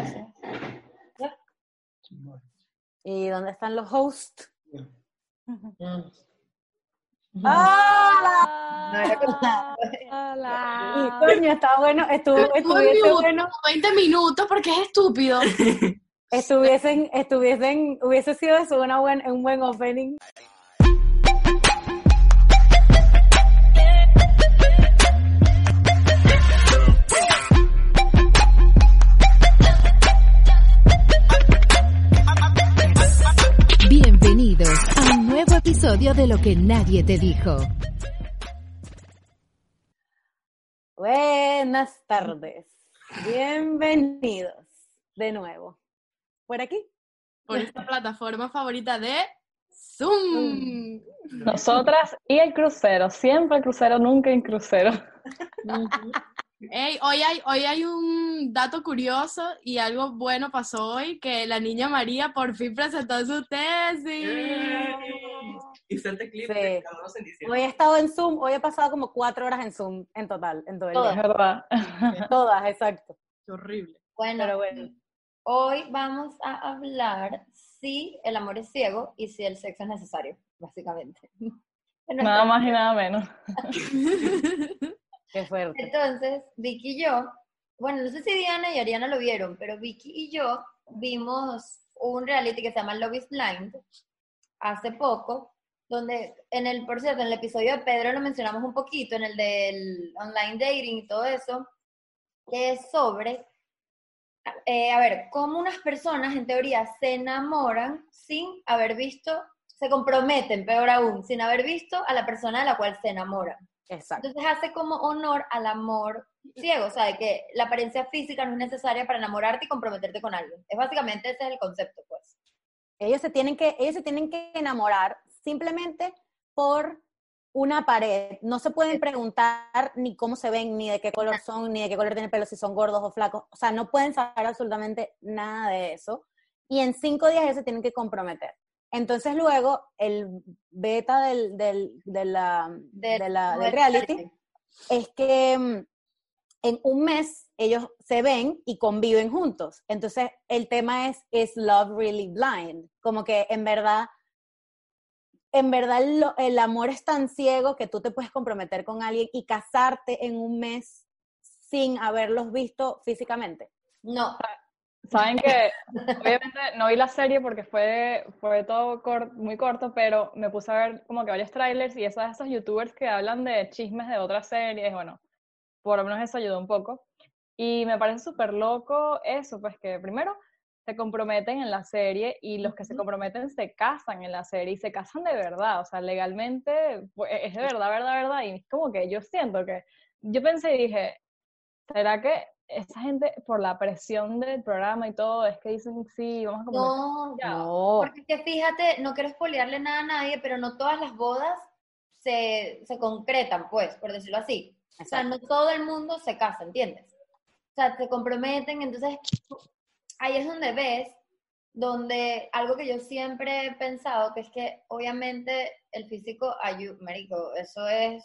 gracias. ¿Y dónde están los hosts? Mm. ¡Hola! Y coño, está bueno, estuvo, estuviese bueno, 20 minutos porque es estúpido. estuviesen, estuviesen, hubiese sido eso una buen, un buen opening. Episodio de Lo que nadie te dijo. Buenas tardes. Bienvenidos de nuevo. ¿Por aquí? Por esta plataforma favorita de Zoom. Nosotras y el crucero, siempre el crucero, nunca en crucero. Ey, hoy, hay, hoy hay un dato curioso y algo bueno pasó hoy, que la niña María por fin presentó su tesis. Inserte clip Sí. de Carlos en diciembre. Hoy he estado en Zoom, hoy he pasado como cuatro horas en Zoom en total, en todo el Es día. verdad. Todas, exacto. Qué horrible. Bueno, Pero bueno. hoy vamos a hablar si el amor es ciego y si el sexo es necesario, básicamente. En Nada más y nada menos. Qué fuerte. Entonces, Vicky y yo, bueno, no sé si Diana y Ariana lo vieron, pero Vicky y yo vimos un reality que se llama Love is Blind hace poco, donde en el, por cierto, en el episodio de Pedro lo mencionamos un poquito, en el del online dating y todo eso, que es sobre, eh, a ver, cómo unas personas en teoría se enamoran sin haber visto, se comprometen, peor aún, sin haber visto a la persona de la cual se enamoran. Exacto. Entonces hace como honor al amor ciego, o sea, de que la apariencia física no es necesaria para enamorarte y comprometerte con alguien. Es básicamente ese es el concepto, pues. Ellos se tienen que, ellos se tienen que enamorar simplemente por una pared. No se pueden preguntar ni cómo se ven, ni de qué color son, ni de qué color tienen el pelo, si son gordos o flacos. O sea, no pueden saber absolutamente nada de eso. Y en cinco días ellos se tienen que comprometer. Entonces luego el beta del, del, de la, De- de la- del el reality es que mm, en un mes ellos se ven y conviven juntos. Entonces, el tema es, ¿is love really blind? Como que en verdad, en verdad lo- el amor es tan ciego que tú te puedes comprometer con alguien y casarte en un mes sin haberlos visto físicamente. No, Saben que, obviamente, no vi la serie porque fue, fue todo cor- muy corto, pero me puse a ver como que varios trailers y esos, esos youtubers que hablan de chismes de otras series, bueno, por lo menos eso ayudó un poco. Y me parece súper loco eso, pues que primero se comprometen en la serie y los que se comprometen se casan en la serie y se casan de verdad, o sea, legalmente pues, es de verdad, verdad, verdad. Y es como que yo siento que, yo pensé y dije, ¿será que esa gente por la presión del programa y todo es que dicen sí, vamos a no, ya"? No. porque es que fíjate, no quiero espolearle nada a nadie, pero no todas las bodas se, se concretan, pues, por decirlo así. O sea, no todo el mundo se casa, ¿entiendes? O sea, se comprometen, entonces ahí es donde ves, donde algo que yo siempre he pensado, que es que obviamente el físico ayuda, marico, eso es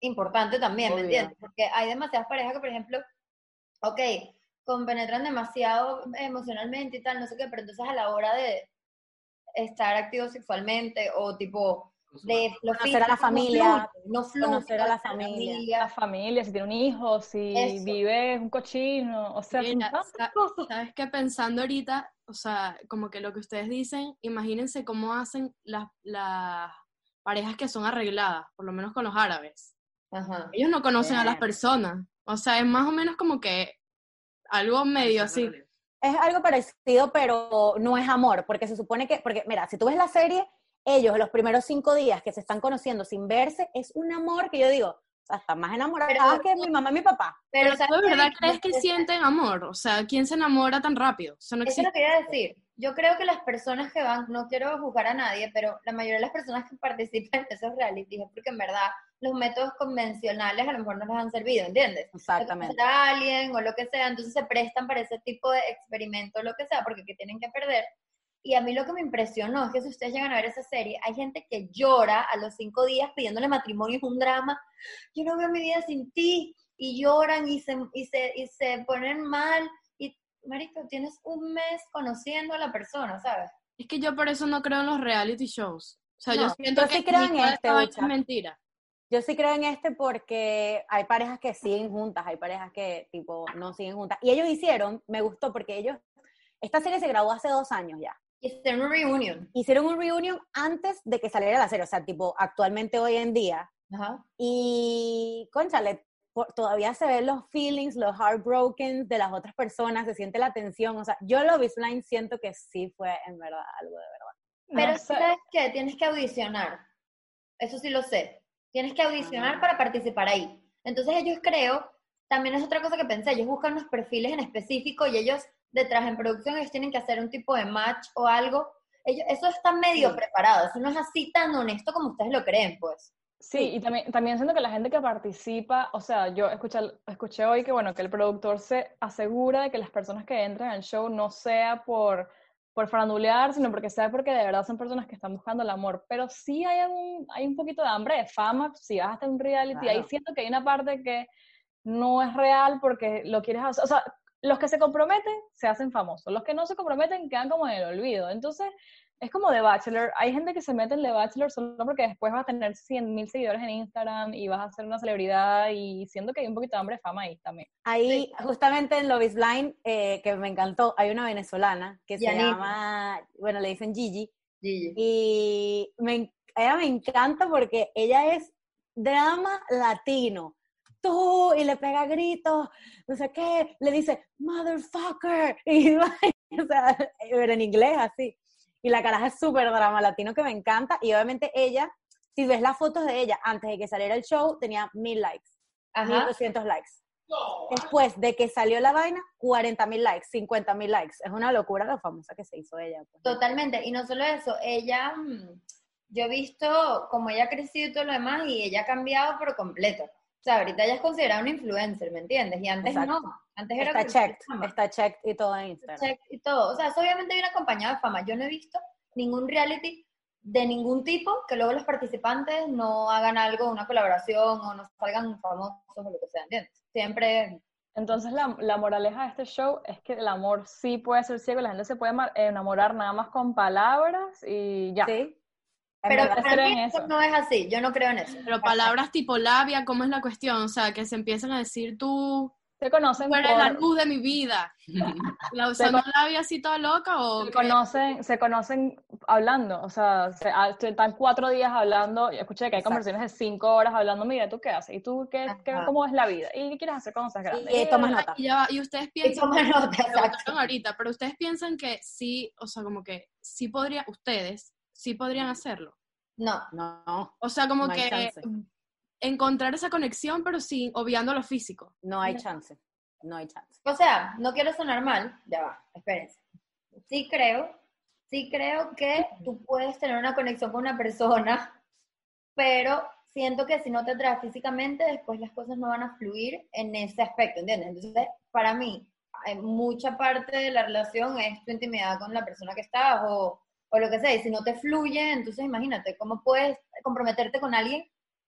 importante también, ¿me entiendes? Porque hay demasiadas parejas que, por ejemplo, ok, compenetran demasiado emocionalmente y tal, no sé qué, pero entonces a la hora de estar activos sexualmente o tipo de lo Conocer a la familia, no fluye, no conocer a la familia. La familia, si tiene un hijo, si Eso. vive un cochino, o sea, Mira, cosas. ¿Sabes qué? Pensando ahorita, o sea, como que lo que ustedes dicen, imagínense cómo hacen las, las parejas que son arregladas, por lo menos con los árabes. Ajá. Ellos no conocen a las personas. O sea, es más o menos como que algo medio así. es algo parecido, pero no es amor, porque se supone que, porque mira, si tú ves la serie, ellos los primeros cinco días que se están conociendo sin verse, es un amor que yo digo, están más enamoradas Pero- que mi mamá y mi papá. Pero ¿sabes tú de verdad crees que sienten amor. O sea, ¿quién se enamora tan rápido? Eso no Eso es existe. lo que quería decir. Yo creo que las personas que van, no quiero juzgar a nadie, pero la mayoría de las personas que participan en esos realities es porque en verdad los métodos convencionales a lo mejor no les han servido, ¿entiendes? Exactamente. A alguien o lo que sea, entonces se prestan para ese tipo de experimento o lo que sea, porque ¿qué tienen que perder? Y a mí lo que me impresionó es que si ustedes llegan a ver esa serie, hay gente que llora a los cinco días pidiéndole matrimonio, es un drama. Yo no veo mi vida sin ti. Y lloran y se, y se, y se ponen mal. Y marico, tienes un mes conociendo a la persona, ¿sabes? Es que yo por eso no creo en los reality shows. O sea, yo siento yo que sí creo en este, es mentira. Yo sí creo en este porque hay parejas que siguen juntas, hay parejas que tipo no siguen juntas. Y ellos hicieron, me gustó porque ellos, esta serie se grabó hace dos años ya. Hicieron un reunion. Hicieron un reunion antes de que saliera la serie, o sea, tipo actualmente hoy en día. Ajá. Y, conchale, por- todavía se ven los feelings, los heartbroken de las otras personas, se siente la tensión. O sea, yo is Blind siento que sí fue en verdad algo de verdad. Pero No. ¿sabes qué? Tienes que audicionar. Eso sí lo sé. Tienes que audicionar Ah. para participar ahí. Entonces ellos creo, también es otra cosa que pensé, ellos buscan unos perfiles en específico y ellos detrás en producción ellos tienen que hacer un tipo de match o algo. Ellos, eso está medio Sí. preparado, eso no es así tan honesto como ustedes lo creen, pues. Sí, y también, también siento que la gente que participa, o sea, yo escuché, escuché hoy que, bueno, que el productor se asegura de que las personas que entran al show no sea por, por farandulear, sino porque sea porque de verdad son personas que están buscando el amor. Pero sí hay un, hay un poquito de hambre de fama, si vas a estar en un reality, ahí siento que hay una parte que no es real porque lo quieres hacer, o sea, los que se comprometen se hacen famosos, los que no se comprometen quedan como en el olvido. Entonces, es como The Bachelor. Hay gente que se mete en The Bachelor solo porque después vas a tener 100 mil seguidores en Instagram y vas a ser una celebridad y siento que hay un poquito de hambre de fama ahí también. Ahí, justamente en Love is Blind, eh, que me encantó, hay una venezolana que se llama, bueno, le dicen Gigi, Gigi. y me, ella me encanta porque ella es drama latino. Tú, y le pega gritos, no sé qué, le dice, motherfucker, y, o sea, pero en inglés así. Y la caraja es súper drama latino que me encanta, y obviamente ella, si ves las fotos de ella antes de que saliera el show, tenía mil likes, mil doscientos likes. Después de que salió la vaina, 40 mil likes, 50 mil likes. Es una locura lo famosa que se hizo ella. pues. Totalmente. Y no solo eso, ella, mm, yo he visto cómo ella ha crecido y todo lo demás y ella ha cambiado por completo. O sea, ahorita ella es considerada una influencer, ¿me entiendes? Y antes Exacto. no. Antes era Está checked, está checked y todo en Instagram. check y todo. O sea, eso obviamente viene acompañado de fama. Yo no he visto ningún reality de ningún tipo que luego los participantes no hagan algo, una colaboración o no salgan famosos o lo que sea, ¿entiendes? Siempre, Entonces la, la moraleja de este show es que el amor sí puede ser ciego, la gente se puede enamorar nada más con palabras y ya. Sí. Pero para mí en eso eso. no es así, yo no creo en eso. Pero palabras tipo labia, ¿cómo es la cuestión? O sea, que se empiezan a decir tú, Se conocen eres la por- luz de mi vida. ¿La usando labia así toda loca o se qué? conocen, se conocen hablando, o sea, se, están cuatro días hablando, yo escuché que hay Exacto. conversaciones de cinco horas hablando, mira, ¿tú qué haces? ¿Y tú qué, qué- cómo es la vida? ¿Y qué quieres hacer cuando seas grande? Y, eh, tomas nota. Y, ya y ustedes Y piensan, toma nota, ahorita, pero ustedes piensan que sí, o sea, como que sí podría, ustedes sí podrían hacerlo. No, No, O sea, como No que chance. encontrar esa conexión, pero sin obviando lo físico. no hay chance. No hay chance. o sea, no quiero sonar mal, ya va, espérense. Sí creo, sí creo que tú puedes tener una conexión con una persona, pero siento que si no te atraes físicamente, después las cosas no van a fluir en ese aspecto, ¿entiendes? Entonces, para mí, hay mucha parte de la relación es tu intimidad con la persona que estás o, o lo que sea, y si no te fluye, entonces imagínate, ¿cómo puedes comprometerte con alguien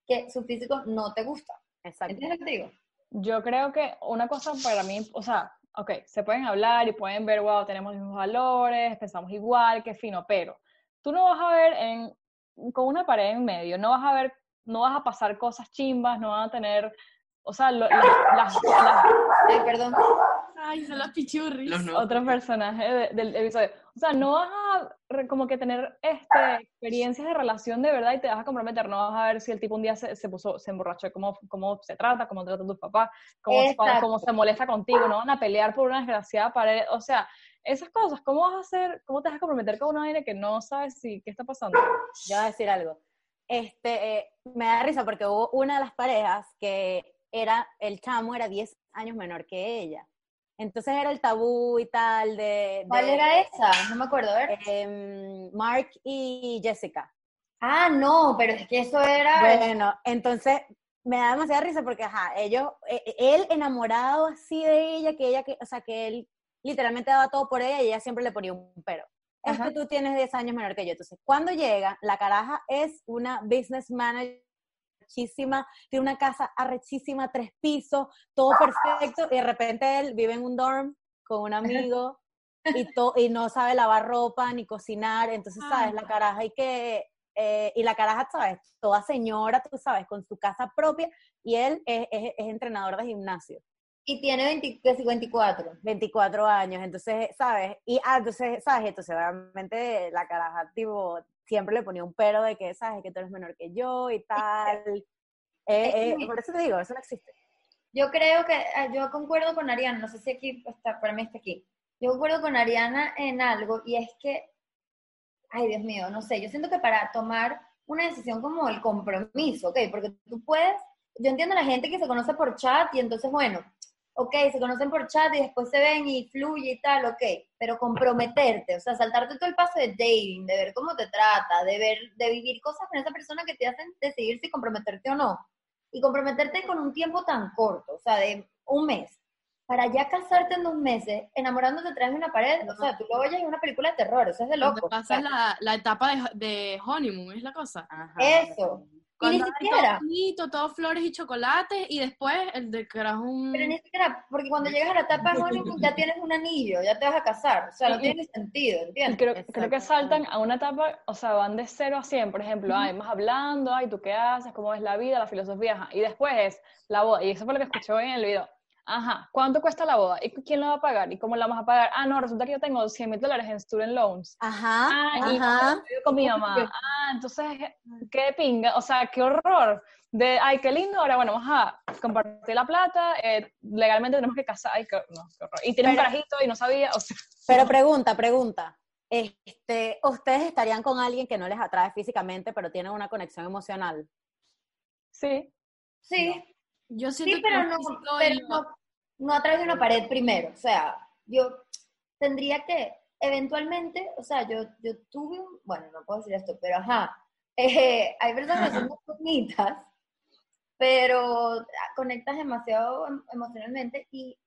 que su físico no te gusta? Exacto. ¿Entiendes lo que te digo? Yo creo que una cosa para mí, o sea, ok, se pueden hablar y pueden ver, wow, tenemos los mismos valores, pensamos igual, qué fino, pero tú no vas a ver en, con una pared en medio, no vas a ver, no vas a pasar cosas chimbas, no van a tener, o sea, lo- las, las- las Ay, perdón. Ay, son los pichurris. Los nuevos. otros personajes de- del episodio. O sea, no vas a re- como que tener este, experiencias de relación de verdad y te vas a comprometer. No vas a ver si el tipo un día se, se puso, se emborrachó, cómo, cómo se trata, cómo trata a tus papás, cómo, cómo se molesta contigo. No van a pelear por una desgraciada pared. O sea, esas cosas, ¿cómo vas a hacer, cómo te vas a comprometer con una aire que no sabes si, qué está pasando? Yo voy a decir algo. Este, eh, me da risa porque hubo una de las parejas que era, el chamo era 10 años menor que ella. Entonces era el tabú y tal de... ¿Cuál de, era esa? No me acuerdo, a ver. em, Mark y Jessica. Ah, no, pero es que eso era... Bueno, entonces me da demasiada risa porque, ajá, ellos, e- e- él enamorado así de ella, que ella, que, o sea, que él literalmente daba todo por ella y ella siempre le ponía un pero. Es Ajá. que tú tienes 10 años menor que yo. Entonces, cuando llega, la caraja es una business manager arrechísima, tiene una casa arrechísima, tres pisos, todo perfecto, y de repente él vive en un dorm con un amigo y, to- y no sabe lavar ropa ni cocinar, entonces, ¿sabes? La caraja hay que, eh, y la caraja, ¿sabes? Toda señora, tú sabes, con su casa propia, y él es, es- es entrenador de gimnasio, Y tiene 20, casi 24. 24 años, entonces, ¿sabes? Y, ah, entonces, ¿sabes? Entonces, obviamente, la caraja, tipo, siempre le ponía un pero de que, ¿sabes? Que tú eres menor que yo y tal. Eh, eh, por eso te digo, eso no existe. Yo creo que, ah, yo concuerdo con Ariana, no sé si aquí está, para mí está aquí. Yo concuerdo con Ariana en algo y es que, ay Dios mío, no sé, yo siento que para tomar una decisión como el compromiso, ¿ok? Porque tú puedes, yo entiendo a la gente que se conoce por chat y entonces, bueno, ok, se conocen por chat y después se ven y fluye y tal, ok, pero comprometerte, o sea, saltarte todo el paso de dating, de ver cómo te trata, de ver, de vivir cosas con esa persona que te hacen decidir si comprometerte o no y comprometerte con un tiempo tan corto, o sea, de un mes, para ya casarte en dos meses, enamorándote a través de una pared, o sea, tú lo oyes en una película de terror, eso es de loco. o pasa sea, la, la etapa de, de honeymoon, es la cosa. Ajá. Eso. Y ni Cuando hay todo siquiera, bonito, todo flores y chocolates, y después el de carajo un... pero ni siquiera, porque cuando llegas a la etapa ya tienes un anillo, ya te vas a casar, o sea, no Y- tiene sentido, ¿entiendes? creo, creo que saltan a una etapa, o sea, van de 0 a 100, por ejemplo, ay, más hablando, ay, ¿tú qué haces? ¿Cómo ves la vida? La filosofía, ajá. Y después es la boda, y eso fue lo que escuché hoy en el video. Ajá, ¿cuánto cuesta la boda? ¿Y quién la va a pagar? ¿Y cómo la vamos a pagar? Ah, no, resulta que yo tengo 100 mil dólares en student loans. Ajá, Ah, y ajá. con mi mamá. Ah, entonces, qué pinga, o sea, qué horror. De, ay, qué lindo, ahora bueno, vamos a compartir la plata, eh, legalmente tenemos que casar, ay, qué, no, qué horror. Y tiene un carajito y no sabía, o sea, Pero pregunta, pregunta. Este, ¿Ustedes estarían con alguien que no les atrae físicamente, pero tienen una conexión emocional? sí. Sí, Yo siento Sí, que pero no, no a través de una pared primero. O sea, yo tendría que, eventualmente, o sea, yo, yo tuve un, bueno, no puedo decir esto, pero ajá, eh, hay personas que son muy bonitas, pero conectas demasiado em- emocionalmente y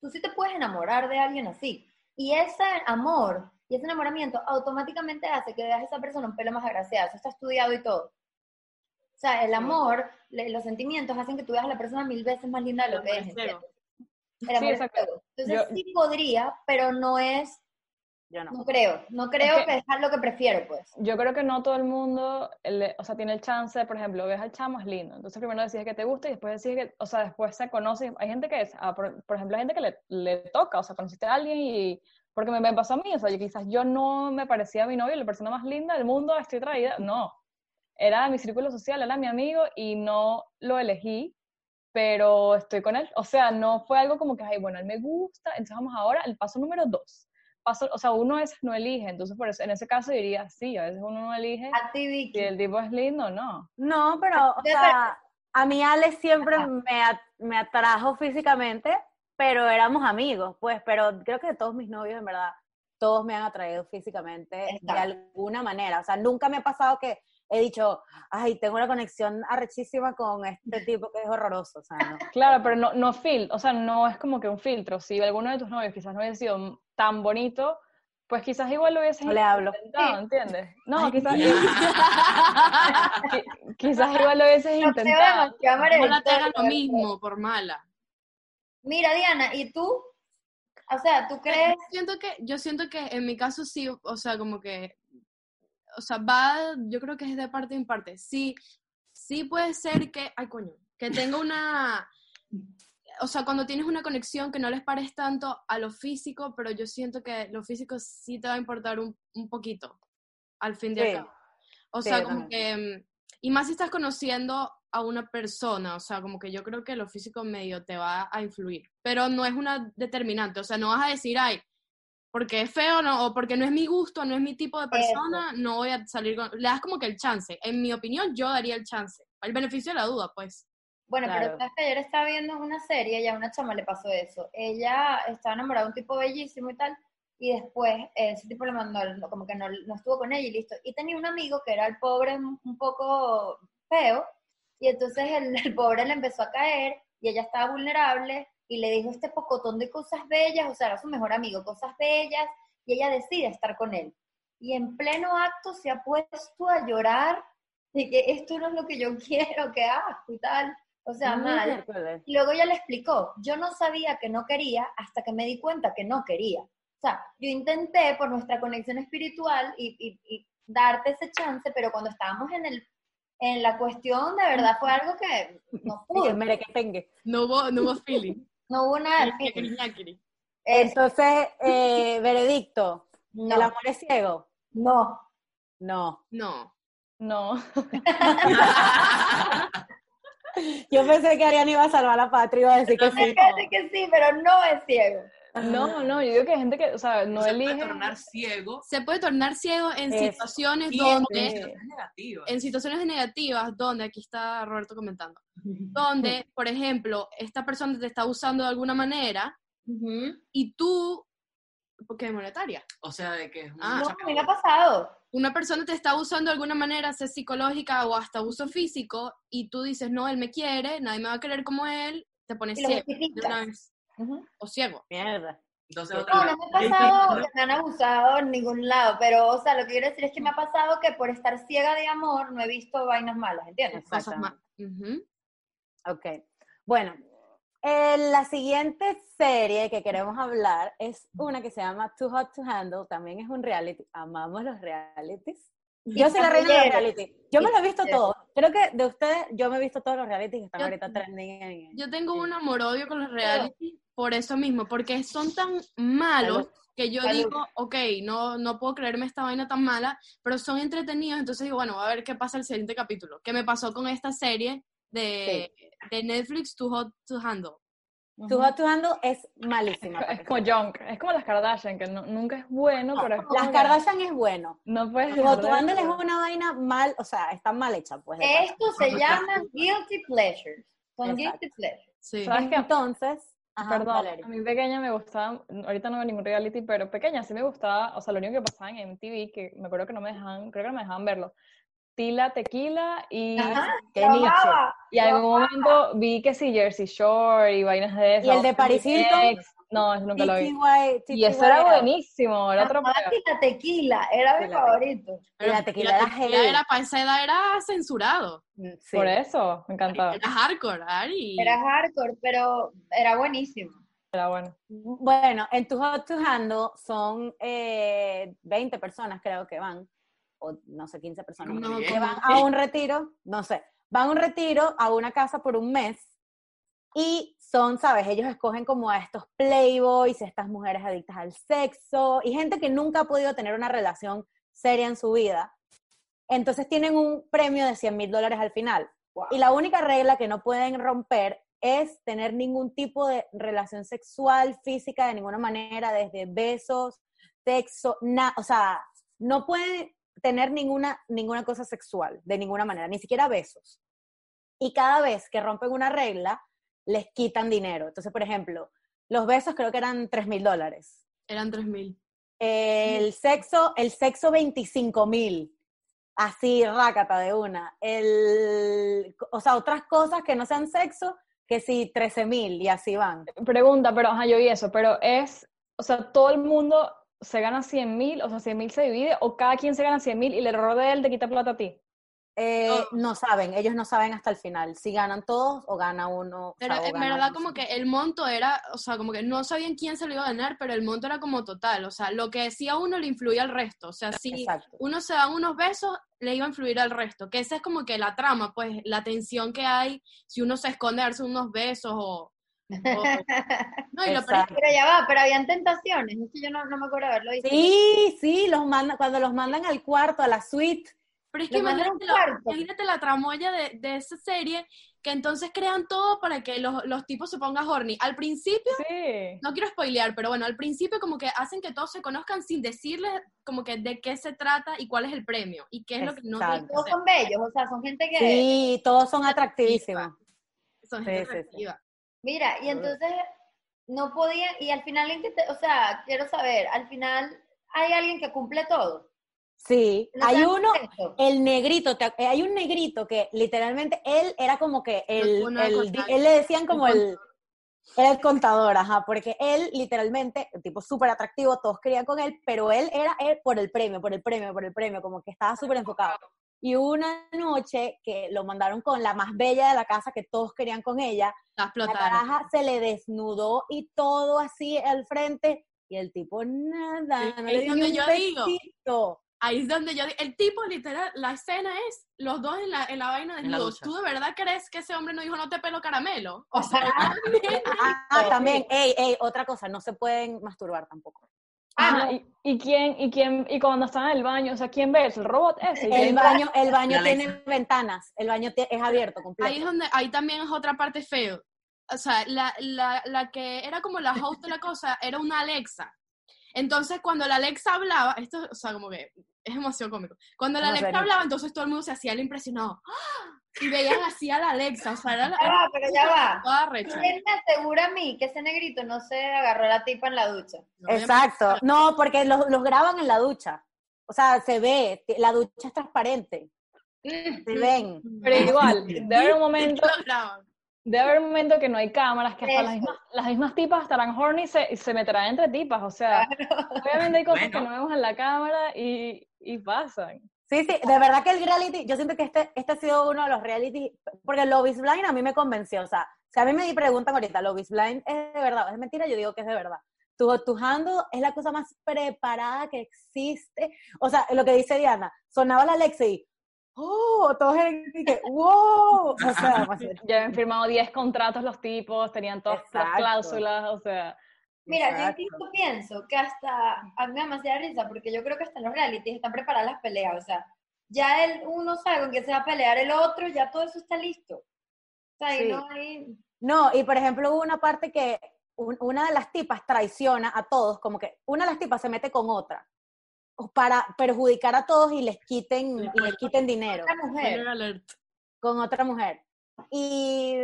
tú sí te puedes enamorar de alguien así. Y ese amor y ese enamoramiento automáticamente hace que veas a esa persona un pelo más agraciado. Eso está estudiado y todo. O sea, el amor, los sentimientos hacen que tú veas a la persona mil veces más linda de lo que es. ciego. Entonces Yo- sí podría, pero no es, Yo no. no creo, no creo que- que es lo que prefiero, pues. Yo creo que no todo el mundo, le- o sea, tiene el chance, por ejemplo, ves al chamo, es lindo. Entonces primero decides que te gusta y después decides que, o sea, después se conoce. Hay gente que es, ah, por, por ejemplo, hay gente que le, le toca, o sea, conociste a alguien y, porque me, me pasó a mí, o sea, yo, quizás yo no me parecía a mi novio la persona más linda del mundo, estoy traída, no. Era mi círculo social, era mi amigo y no lo elegí, pero estoy con él. O sea, no fue algo como que, ay, bueno, él me gusta, entonces vamos ahora al paso número dos. Paso, o sea, uno es no elige, entonces por eso, en ese caso diría, sí, a veces uno no elige A ti, Vicky. si el tipo es lindo, no. No, pero, o sea, a mí Ale siempre me, at- me atrajo físicamente, pero éramos amigos, pues, pero creo que todos mis novios, en verdad, todos me han atraído físicamente de Exacto. alguna manera. O sea, nunca me ha pasado que he dicho, ay, tengo una conexión arrechísima con este tipo que es horroroso. O sea, no. Claro, pero no, no fil, o sea, no es como que un filtro. Si alguno de tus novios quizás no hubiese sido tan bonito, pues quizás igual lo hubieses No le hablo. intentado, ¿entiendes? No, quizás, quizás igual lo hubieses intentado. No la te maravillosas. lo mismo, por mala. Mira, Diana, ¿y tú? O sea, ¿tú crees? Yo siento que, yo siento que en mi caso sí, o sea, como que, o sea, va, yo creo que es de parte en parte. Sí, sí puede ser que, ay coño, que tenga una, o sea, cuando tienes una conexión que no les pares tanto a lo físico, pero yo siento que lo físico sí te va a importar un, un poquito, al fin de Sí. cabo. O Sí, sea, como que, y más si estás conociendo a una persona, o sea, como que yo creo que lo físico medio te va a influir, pero no es una determinante, o sea, no vas a decir, ay, porque es feo no, o porque no es mi gusto, no es mi tipo de persona, no voy a salir con... Le das como que el chance. En mi opinión, yo daría el chance. El beneficio de la duda, pues. Bueno, Claro. pero sabes que ayer estaba viendo una serie y a una chama le pasó eso. Ella estaba enamorada de un tipo bellísimo y tal, y después eh, ese tipo le mandó, como que no, no estuvo con ella y listo. Y tenía un amigo que era el pobre un un poco feo, y entonces el, el pobre le empezó a caer y ella estaba vulnerable y le dijo este pocotón de cosas bellas, o sea, era su mejor amigo, cosas bellas, y ella decide estar con él. Y en pleno acto se ha puesto a llorar de que esto no es lo que yo quiero, que asco y tal. O sea, mal. Miércoles. Y luego ella le explicó, yo no sabía que no quería hasta que me di cuenta que no quería. O sea, yo intenté por nuestra conexión espiritual y, y- y darte ese chance, pero cuando estábamos en el en la cuestión, de verdad fue algo que no que pude. merequetengue. No hubo, no hubo feeling. No hubo nada Entonces, eh, veredicto, ¿el no, amor es ciego? no. No. No. No. Yo pensé que Ariana iba a salvar la patria, iba a decir que sí. Fíjate que sí, pero no es ciego. No, no, yo digo que hay gente que, o sea, no se puede elige. tornar ciego Se puede tornar ciego en Eso. situaciones donde, en situaciones negativas. en situaciones negativas, donde, aquí está Roberto comentando, donde, por ejemplo, esta persona te está usando de alguna manera y tú, porque es monetaria, O sea, de que es Ah. No, me ha pasado. una persona te está usando de alguna manera, sea psicológica o hasta abuso físico, y tú dices, no, él me quiere, nadie me va a querer como él, te pones ciego de una vez, O ciego. Mierda. Entonces, No, otra no me ha pasado que me han abusado en ningún lado, pero, o sea, lo que quiero decir es que me ha pasado que por estar ciega de amor no he visto vainas malas, ¿entiendes? Cosas. Exactamente. Ujú. Ok. Bueno, eh, la siguiente serie que queremos hablar es una que se llama Too Hot to Handle. También es un reality. Amamos los realities. Yo soy la reina de los reality. Yo me lo he visto todo. Creo que de ustedes, yo me he visto todos los realities que están Yo- ahorita trending en... Yo tengo un amor-odio con los reality por eso mismo, porque son tan malos Salud. que yo Salud. digo, ok, no, no puedo creerme esta vaina tan mala, pero son entretenidos, entonces digo, bueno, a ver qué pasa el siguiente capítulo. ¿Qué me pasó con esta serie de, de Netflix, Too Hot to Handle? Too Hot to Handle es malísima. Es que como junk, es como las Kardashian, que no- nunca es bueno, pero es como Las que Kardashian es bueno. No puedes Too Hot to Handle es una vaina mal, o sea, está mal hecha, pues. Esto se llama guilty pleasures. Son Exacto. guilty pleasures. Sí. ¿Sabes qué? Entonces, ajá, Perdón, Valeria. a mí pequeña me gustaba, ahorita no veo ningún reality, pero pequeña sí me gustaba, o sea, lo único que pasaba en MTV, que me acuerdo que no me dejaban, creo que no me dejaban verlo, Tila Tequila y, Ajá, qué y algún momento vi que sí, Jersey Shore y vainas de eso. ¿Y el de Paris Hilton? No, ese nunca lo vi. Y eso era buenísimo, era otro peor. que la tequila, era mi favorito. Y la tequila era para esa edad era censurado. Mm, sí. Por eso, me encantaba, Era hardcore, Ari. Era hardcore, pero era buenísimo. era bueno. Bueno, en Tu Hot to Handle son eh, 20 personas, creo que van, o no sé, 15 personas, No, que van a un retiro, no sé, van a un retiro a una casa por un mes y son, ¿sabes? Ellos escogen como a estos playboys, estas mujeres adictas al sexo y gente que nunca ha podido tener una relación seria en su vida. Entonces tienen un premio de 100 mil dólares al final. Y la única regla que no pueden romper es tener ningún tipo de relación sexual, física, de ninguna manera, desde besos, sexo, na- o sea, no pueden tener ninguna, ninguna cosa sexual, de ninguna manera, ni siquiera besos. Y cada vez que rompen una regla, les quitan dinero. Entonces, por ejemplo, los besos creo que eran 3 mil dólares. Eran 3000. El sexo, el sexo 25 mil. Así, rácata de una. El, o sea, otras cosas que no sean sexo, que sí, 13 mil y así van. Pregunta, pero ajá, yo vi eso, pero es, o sea, todo el mundo se gana 100 mil, o sea, 100 mil se divide, o cada quien se gana 100 mil y el error de él te quita plata a ti. Eh, no saben, ellos no saben hasta el final si ganan todos o gana uno. o Pero sea, o en gana verdad uno como que el monto era, o sea, como que no sabían quién se lo iba a ganar, pero el monto era como total, o sea, lo que decía uno le influía al resto, o sea, si Exacto. uno se da unos besos, le iba a influir al resto, que esa es como que la trama, pues, la tensión que hay si uno se esconde a darse unos besos o... no, y lo. Pero ya va, pero habían tentaciones. Es que yo no, no me acuerdo haberlo visto. Sí, sí, los mandan, cuando los mandan al cuarto, a la suite. Pero es que imagínate, la- cuarto. imagínate la tramoya de, de esa serie, que entonces crean todo para que los, los tipos se pongan horny. Al principio, Sí. no quiero spoilear, pero bueno, al principio como que hacen que todos se conozcan sin decirles como que de qué se trata y cuál es el premio y qué es lo que no que Todos hacer. son bellos, o sea, son gente que... Sí, todos son atractivísimos. Son gente sí. atractiva. Mira, y entonces no podían, y al final, ¿en qué te- o sea, quiero saber, al final hay alguien que cumple todo. Sí, ¿No hay uno, el negrito, te eh, hay un negrito que literalmente él era como que el, él le decían como El el, era el contador, ajá, porque él literalmente, tipo súper atractivo, todos querían con él, pero él era él por el premio, por el premio, por el premio, como que estaba súper enfocado. Y una noche que lo mandaron con la más bella de la casa, que todos querían con ella. La caraja se le desnudó y todo así al frente. Y el tipo nada, Sí, no ahí le es donde yo digo. Ahí es donde yo di- el tipo literal, la escena es los dos en la, en la vaina En la desnudos. ¿Tú de verdad crees que ese hombre no dijo no te pelo caramelo? O sea, también. Ah, también, ey, ey, otra cosa, no se pueden masturbar tampoco. Ajá, y, y quién, y quién, y cuando están en el baño, o sea, ¿quién ve? ¿El robot ese? ¿Y El baño, el baño tiene Alexa. ventanas, el baño es abierto completo. ahí es donde, ahí también es otra parte feo. O sea, la, la, la que era como la host de la cosa era una Alexa. Entonces, cuando la Alexa hablaba, esto, o sea, como que es demasiado cómico. Cuando la Alexa hablaba, entonces todo el mundo se hacía el impresionado. ¡Ah! Y veían así a la Alexa, o sea, era la, Ya va, pero ya va. toda recha. ¿Quién me asegura a mí que ese negrito no se agarró a la tipa en la ducha? Exacto. No, porque los, los graban en la ducha. O sea, se ve, la ducha es transparente. Se ven. Pero igual, debe haber un momento, debe haber un momento que no hay cámaras, que hasta las mismas, las mismas tipas estarán horny y se, y se meterán entre tipas, o sea, obviamente hay cosas que no vemos en la cámara y, y pasan. Sí, sí, de verdad que el reality, yo siento que este, este ha sido uno de los reality, porque Love is Blind a mí me convenció, o sea, si a mí me preguntan ahorita, Love is Blind es de verdad, o es mentira, yo digo que es de verdad. Tu, tu handle es la cosa más preparada que existe. O sea, lo que dice Diana, sonaba la Alexa y, oh, todos y que, wow, o sea, Ya habían firmado 10 contratos los tipos, tenían todas las Exacto. cláusulas, o sea, Mira, yo incluso pienso que hasta, a mí me da demasiada risa, porque yo creo que hasta en los realities están preparadas las peleas, o sea, ya el uno sabe con qué se va a pelear el otro, ya todo eso está listo. O sea, y Sí. no hay... No, y por ejemplo hubo una parte que un- una de las tipas traiciona a todos, como que una de las tipas se mete con otra para perjudicar a todos y les quiten, y les quiten dinero Otra mujer. Con otra mujer. Y,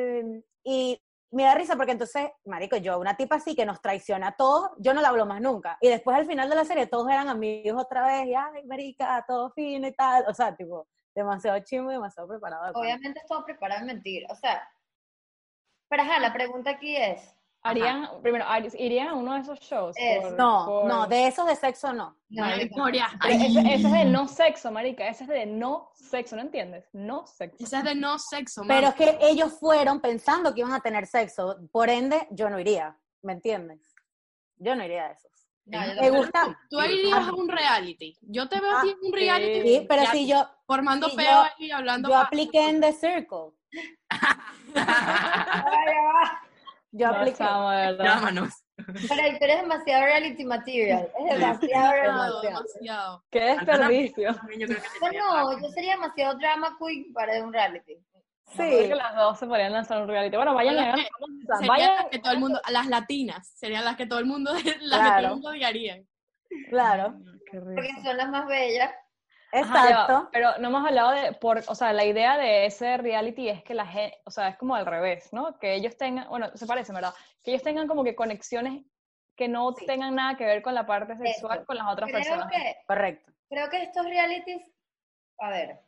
y me da risa porque entonces, marico, yo, una tipa así que nos traiciona a todos, yo no la hablo más nunca. Y después al final de la serie todos eran amigos otra vez, y ay, marica, todo fino y tal. O sea, tipo, demasiado chimo y demasiado preparado. Obviamente es todo preparado en mentir, o sea, pero ajá, la pregunta aquí es, harían, primero, harí- irían a uno de esos shows. Eso. por- No, por- no, de esos de sexo no. no, Victoria. Pero Ese, ese es de no sexo, marica, ese es de no sexo, ¿no entiendes? No sexo. Esa es de no sexo, Pero mami. es que ellos fueron pensando que iban a tener sexo, por ende, yo no iría, ¿me entiendes? Yo no iría a esos. Me tampoco. gusta, Tú irías a un reality. Yo te veo a ti en un reality. sí, pero ya si yo, Formando peo yo- ahí, hablando. yo apliqué en The Circle. Yo No, apliqué. chamo, de verdad. Llámanos. Pero tú eres demasiado reality material, es demasiado Demasiado, reality. demasiado. Qué desperdicio. No, fácil. yo sería demasiado drama queen para un reality. Sí, que las dos se podrían lanzar un reality. Bueno, vayan Las a sea, Serían vayan. las que todo el mundo, las latinas, serían las que todo el mundo, las que todo Claro. el mundo odiarían. claro, Qué Porque son las más bellas. Ajá, exacto. pero no hemos hablado de, por, o sea, la idea de ese reality es que la gente, o sea, es como al revés, ¿no? Que ellos tengan, bueno, se parece, ¿verdad? Que ellos tengan como que conexiones que no Sí. tengan nada que ver con la parte sexual Eso. con las otras Creo personas. que, Correcto. creo que estos realities, a ver,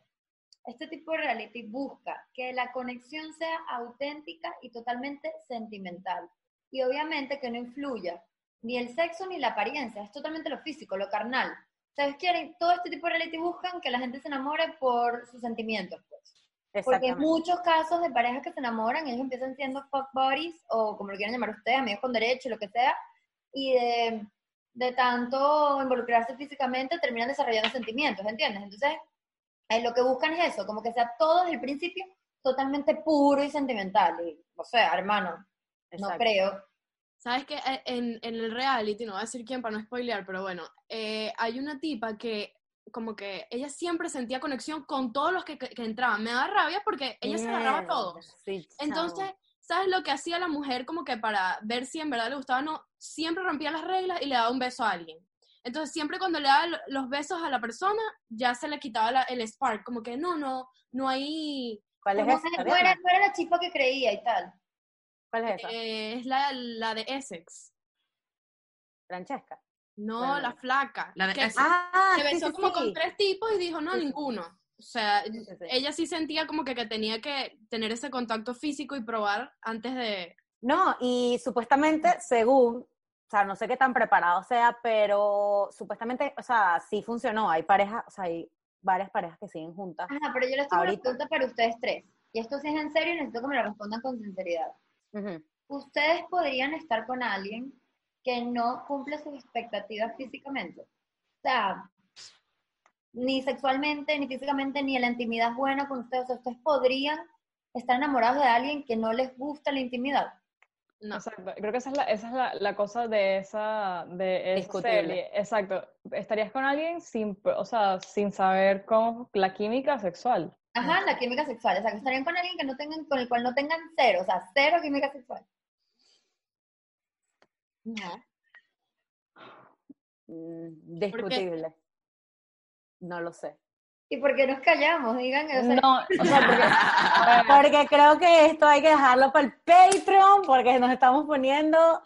este tipo de reality busca que la conexión sea auténtica y totalmente sentimental. Y obviamente que no influya ni el sexo ni la apariencia, es totalmente lo físico, lo carnal. ¿Sabes? Quieren, todo este tipo de reality buscan que la gente se enamore por sus sentimientos, pues. Porque Exactamente. muchos casos de parejas que se enamoran, ellos empiezan siendo fuck buddies, o como lo quieran llamar ustedes, amigos con derecho, lo que sea, y de, de tanto involucrarse físicamente terminan desarrollando sentimientos, ¿entiendes? Entonces, eh, lo que buscan es eso, como que sea todo desde el principio totalmente puro y sentimental. Y, o sea, hermano, no exacto. creo. ¿Sabes que en, en el reality, no voy a decir quién para no spoilear, pero bueno, eh, hay una tipa que como que ella siempre sentía conexión con todos los que, que- que entraban. Me da rabia porque ella se agarraba a todos. sí, Entonces. ¿sabes lo que hacía la mujer como que para ver si en verdad le gustaba o no? Siempre rompía las reglas y le daba un beso a alguien. Entonces, siempre cuando le daba lo- los besos a la persona, ya se le quitaba la- el spark, como que no, no, no hay... ¿Cuál es esa? era, Diana? no era la chispa que creía y tal. ¿Cuál es esa? eh, es la, la de Essex. Francesca. No, Bueno. la flaca. La de que Essex. Ah, se besó sí, como sí. con tres tipos y dijo, no, Sí, ninguno. O sea, Sí, sí, sí. ella sí sentía como que, que tenía que tener ese contacto físico y probar antes de... No, y supuestamente, según, o sea, no sé qué tan preparado sea, pero supuestamente, o sea, sí funcionó. Hay parejas, o sea, hay varias parejas que siguen juntas. Ajá, pero yo les tengo una pregunta para ustedes tres. Y esto sí es en serio y necesito que me lo respondan con sinceridad. ¿Ustedes podrían estar con alguien que no cumple sus expectativas físicamente? O sea, ni sexualmente, ni físicamente, ni en la intimidad es buena con ustedes. O sea, ¿ustedes podrían estar enamorados de alguien que no les gusta la intimidad? No. Exacto. Creo que esa es la, esa es la, la cosa de esa, de esa serie. Exacto. Estarías con alguien sin, o sea, sin saber cómo la química sexual. Ajá, la química sexual. O sea, que estarían con alguien que no tengan, con el cual no tengan cero, o sea, cero química sexual. Mm, Discutible. No lo sé. ¿Y por qué nos callamos? Digan, o sea, No, o sea, Porque creo que esto hay que dejarlo para el Patreon porque nos estamos poniendo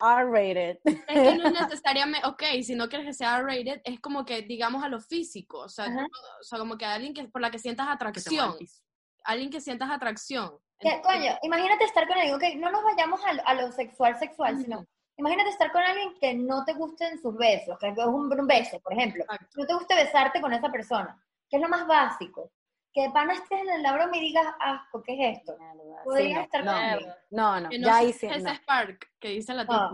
R-rated. Es que no es necesariamente, ok, si no quieres que sea rated, es como que digamos a lo físico, o sea, o sea como que alguien que por la que sientas Que atracción, piso. alguien que sientas atracción. que, Entonces, coño, imagínate estar con alguien, ok, no nos vayamos a, lo- a lo sexual, sexual, sino, imagínate estar con alguien que no te gusten sus besos, que es un, un beso, por ejemplo. Exacto. no te guste besarte con esa persona, que es lo más básico. Que de pana estés en el labro y me digas, asco, ¿qué es esto? Podría no, estar no, conmigo. no, no, no ya sí, ese no. spark que dice la tipa.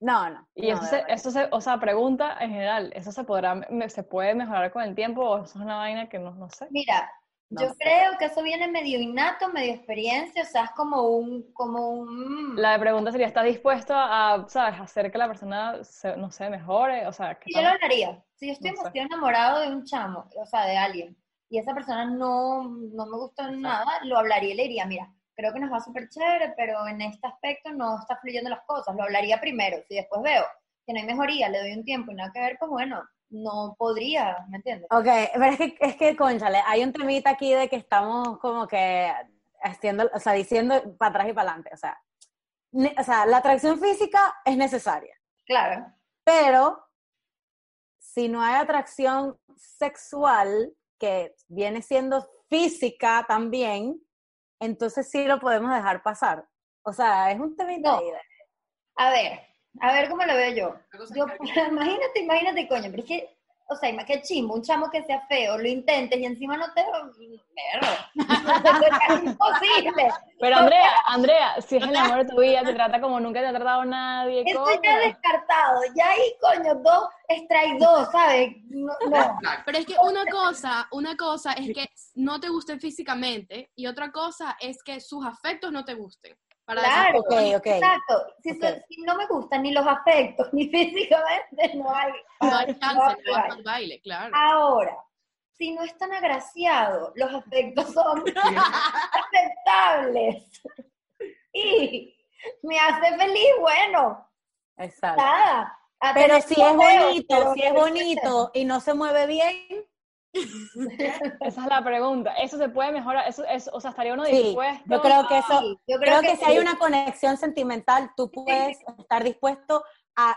No, no. y no, eso, de se, eso se, o sea, pregunta en general, ¿eso se podrá, me- se puede mejorar con el tiempo o eso es una vaina que no, no sé? Mira, No yo sé. creo que eso viene medio innato, medio experiencia, o sea, es como un, como un... La pregunta sería, ¿estás dispuesto a, sabes, hacer que la persona, se- no sé, mejore? O sea, que Y yo lo hablaría. Si yo estoy demasiado enamorado de un chamo, o sea, de alguien, y esa persona no, no me gusta nada, lo hablaría y le diría, mira, creo que nos va súper chévere, pero en este aspecto no está fluyendo las cosas. Lo hablaría primero. Si después veo que no hay mejoría, le doy un tiempo y nada que ver, pues bueno, no podría, ¿me entiendes? Ok, pero es que, es que, conchale, hay un temita aquí de que estamos como que haciendo, o sea, diciendo para atrás y para adelante, o sea, ne- o sea, la atracción física es necesaria, Claro. pero si no hay atracción sexual, que viene siendo física también, entonces sí lo podemos dejar pasar. O sea, es un temita No. de- A ver, a ver cómo lo veo yo. Yo, que- imagínate, imagínate, coño, pero es que, o sea, qué chimbo, un chamo que sea feo, lo intentes y encima no te... Es imposible. Pero Andrea, Andrea, si es el amor de tu vida, te trata como nunca te ha tratado nadie, Eso coño. ya descartado, ya ahí, coño, dos, strike dos, ¿sabes? No, no. Pero es que una cosa, una cosa es que no te gusten físicamente y otra cosa es que sus afectos no te gusten. Para Claro, Ok, ok. exacto. Si, Ok. so- si no me gustan ni los aspectos, ni físicamente, no hay. no hay chance, no hay. baile, claro. Ahora, si no es tan agraciado, los aspectos son aceptables y me hace feliz, bueno, Exacto. nada. Pero si es feo, bonito, pero si es bonito y no se mueve bien, Esa es la pregunta. Eso se puede mejorar, eso, eso, o sea, estaría uno Sí, dispuesto. yo creo que eso, Sí, yo creo que si hay una conexión sentimental, tú puedes estar dispuesto a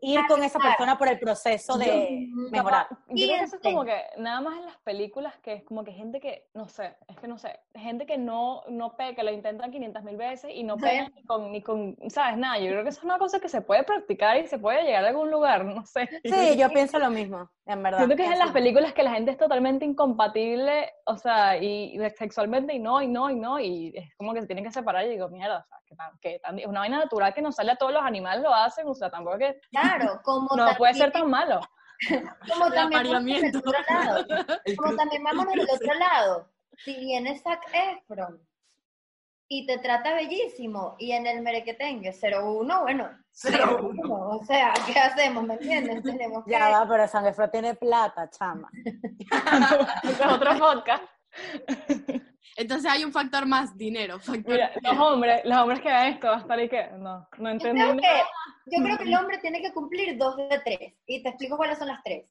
ir con esa persona por el proceso de Yo- mejorar. Yo creo que eso es como que nada más en las películas que es como que gente que, no sé, es que no sé, gente que no, no pega, que lo intentan 500 mil veces y no Sí. pegan ni con, ni con, ¿sabes? Nada, yo creo que eso es una cosa que se puede practicar y se puede llegar a algún lugar, no sé. Sí, yo pienso lo mismo, en verdad. Siento que es en las películas que la gente es totalmente incompatible, o sea, y, y sexualmente y no, y no, y no, y es como que se tienen que separar y digo, mierda, o sea, que, tan- que tan- es una vaina natural que nos sale a todos los animales, lo hacen, o sea, tampoco que Claro, como no puede ser también- tan malo. como también vamos del otro lado. Como también vamos del otro lado. Si viene Zac Efron y te trata bellísimo y en el merequetengue 0-1, bueno, 0-1. 0-1. O sea, ¿qué hacemos? ¿Me entiendes? Tenemos que... Ya va, pero Sangre tiene plata, chama. Es otro podcast. Entonces hay un factor más, dinero. Factor Mira, los hombres, los hombres que vean esto van a estar ahí que, no, no Yo entendí creo, nada. que, yo creo que el hombre tiene que cumplir dos de tres. Y te explico cuáles son las tres.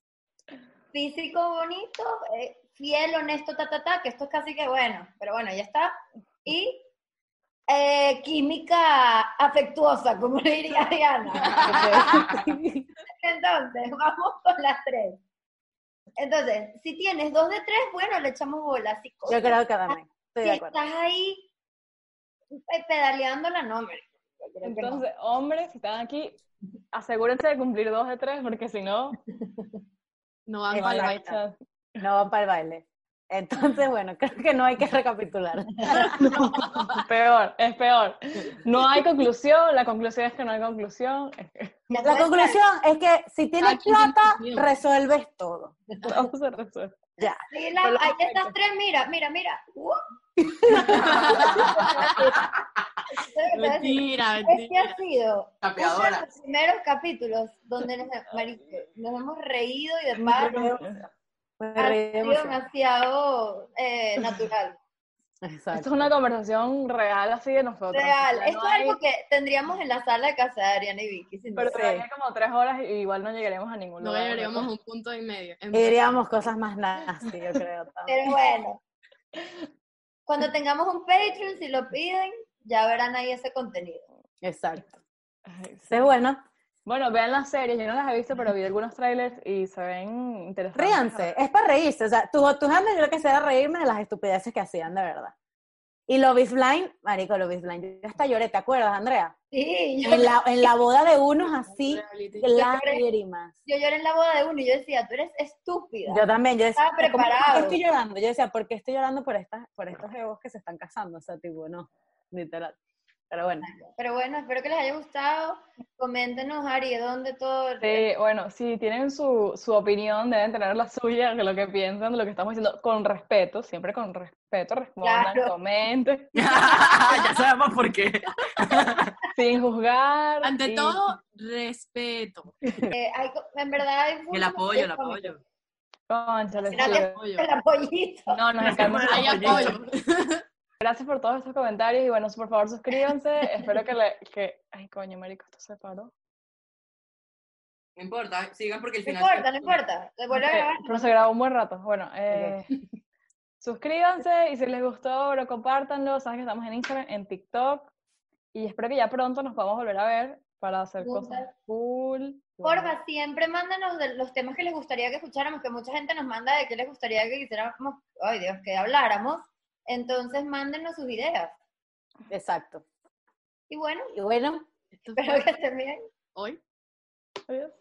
Físico bonito, eh, fiel, honesto, ta, ta, ta, que esto es casi que bueno, pero bueno, ya está. Y eh, química afectuosa, como le diría Diana. Entonces, vamos con las tres. Entonces, si tienes dos de tres, bueno, le echamos bola. Si, Yo creo que también. Estoy si de acuerdo. estás ahí eh, pedaleando la nombre. que no. Entonces, hombres, si están aquí, asegúrense de cumplir dos de tres, porque si no, no van para el baile. no van para el baile. Entonces, bueno, creo que no hay que recapitular. Peor, es peor. No hay conclusión, la conclusión es que no hay conclusión. La conclusión es que si tienes Aquí tiene plata, resuelves todo. todo se resuelve. Ya. La- ahí estas tres, mira, mira, mira. Uh. ¿Sabes qué te voy a decir? Mentira, Este mentira. ha sido uno de los primeros capítulos donde nos, nos hemos reído y de paz Me ha reí sido demasiado. eh, natural. Esto Exacto. es una conversación real así de nosotros. Real. O sea, Esto no es hay- algo que tendríamos en la sala de casa de Ariana y Vicky. sin Pero duraría como tres horas y igual no llegaríamos a ningún No lugar. llegaríamos a un punto y medio. Diríamos cosas más nasty, yo creo. también. Pero bueno. Cuando tengamos un Patreon, si lo piden, ya verán ahí ese contenido. Exacto. Ay, sí. Entonces, bueno, Bueno, vean las series, yo no las he visto, pero vi algunos trailers y se ven interesantes. ríanse, es para reírse. O sea, tu, tu handle yo creo que será reírme de las estupideces que hacían, de verdad. Y Love is Blind, marico, Love is Blind, yo hasta lloré, ¿te acuerdas, Andrea? Sí, yo, En la, en la boda de unos así, lágrimas. yo lloré en la boda de uno y yo decía, tú eres estúpida. Yo también, yo decía, Estaba "¿Cómo- ¿por qué preparado. estoy llorando? Yo decía, ¿por qué estoy llorando por, estas, por estos egos que se están casando? O sea, tipo, no, literal. Pero bueno, Pero bueno, espero que les haya gustado. Coméntenos, Ari, ¿dónde todo? Sí, bueno, si tienen su, su opinión, deben tener la suya, que lo que piensan de lo que estamos diciendo, con respeto, siempre con respeto, respondan, Claro. comenten, ya sabemos por qué. sin juzgar. Ante todo, respeto. Eh, hay en verdad hay El apoyo, el apoyo. Sí. Gracias. Apoyo. El apoyito. No, nos encanta. Hay apoyo. Gracias por todos estos comentarios y bueno, por favor suscríbanse. Espero que le... Que... Ay, coño, marico, esto se paró. No importa, sigan porque el No final. importa, no importa. Se vuelve a Ok, grabar. pero se grabó un buen rato. Bueno, eh, suscríbanse y si les gustó, lo compártanlo. Saben que estamos en Instagram, en TikTok. Y espero que ya pronto nos podamos volver a ver para hacer cosas cool. Bueno, Porfa, siempre mándanos de los temas que les gustaría que escucháramos, que mucha gente nos manda de qué les gustaría que quisiéramos, ay Dios, que habláramos. Entonces, mándenos sus ideas. exacto. Y bueno, Y bueno, espero que estén bien. hoy. adiós.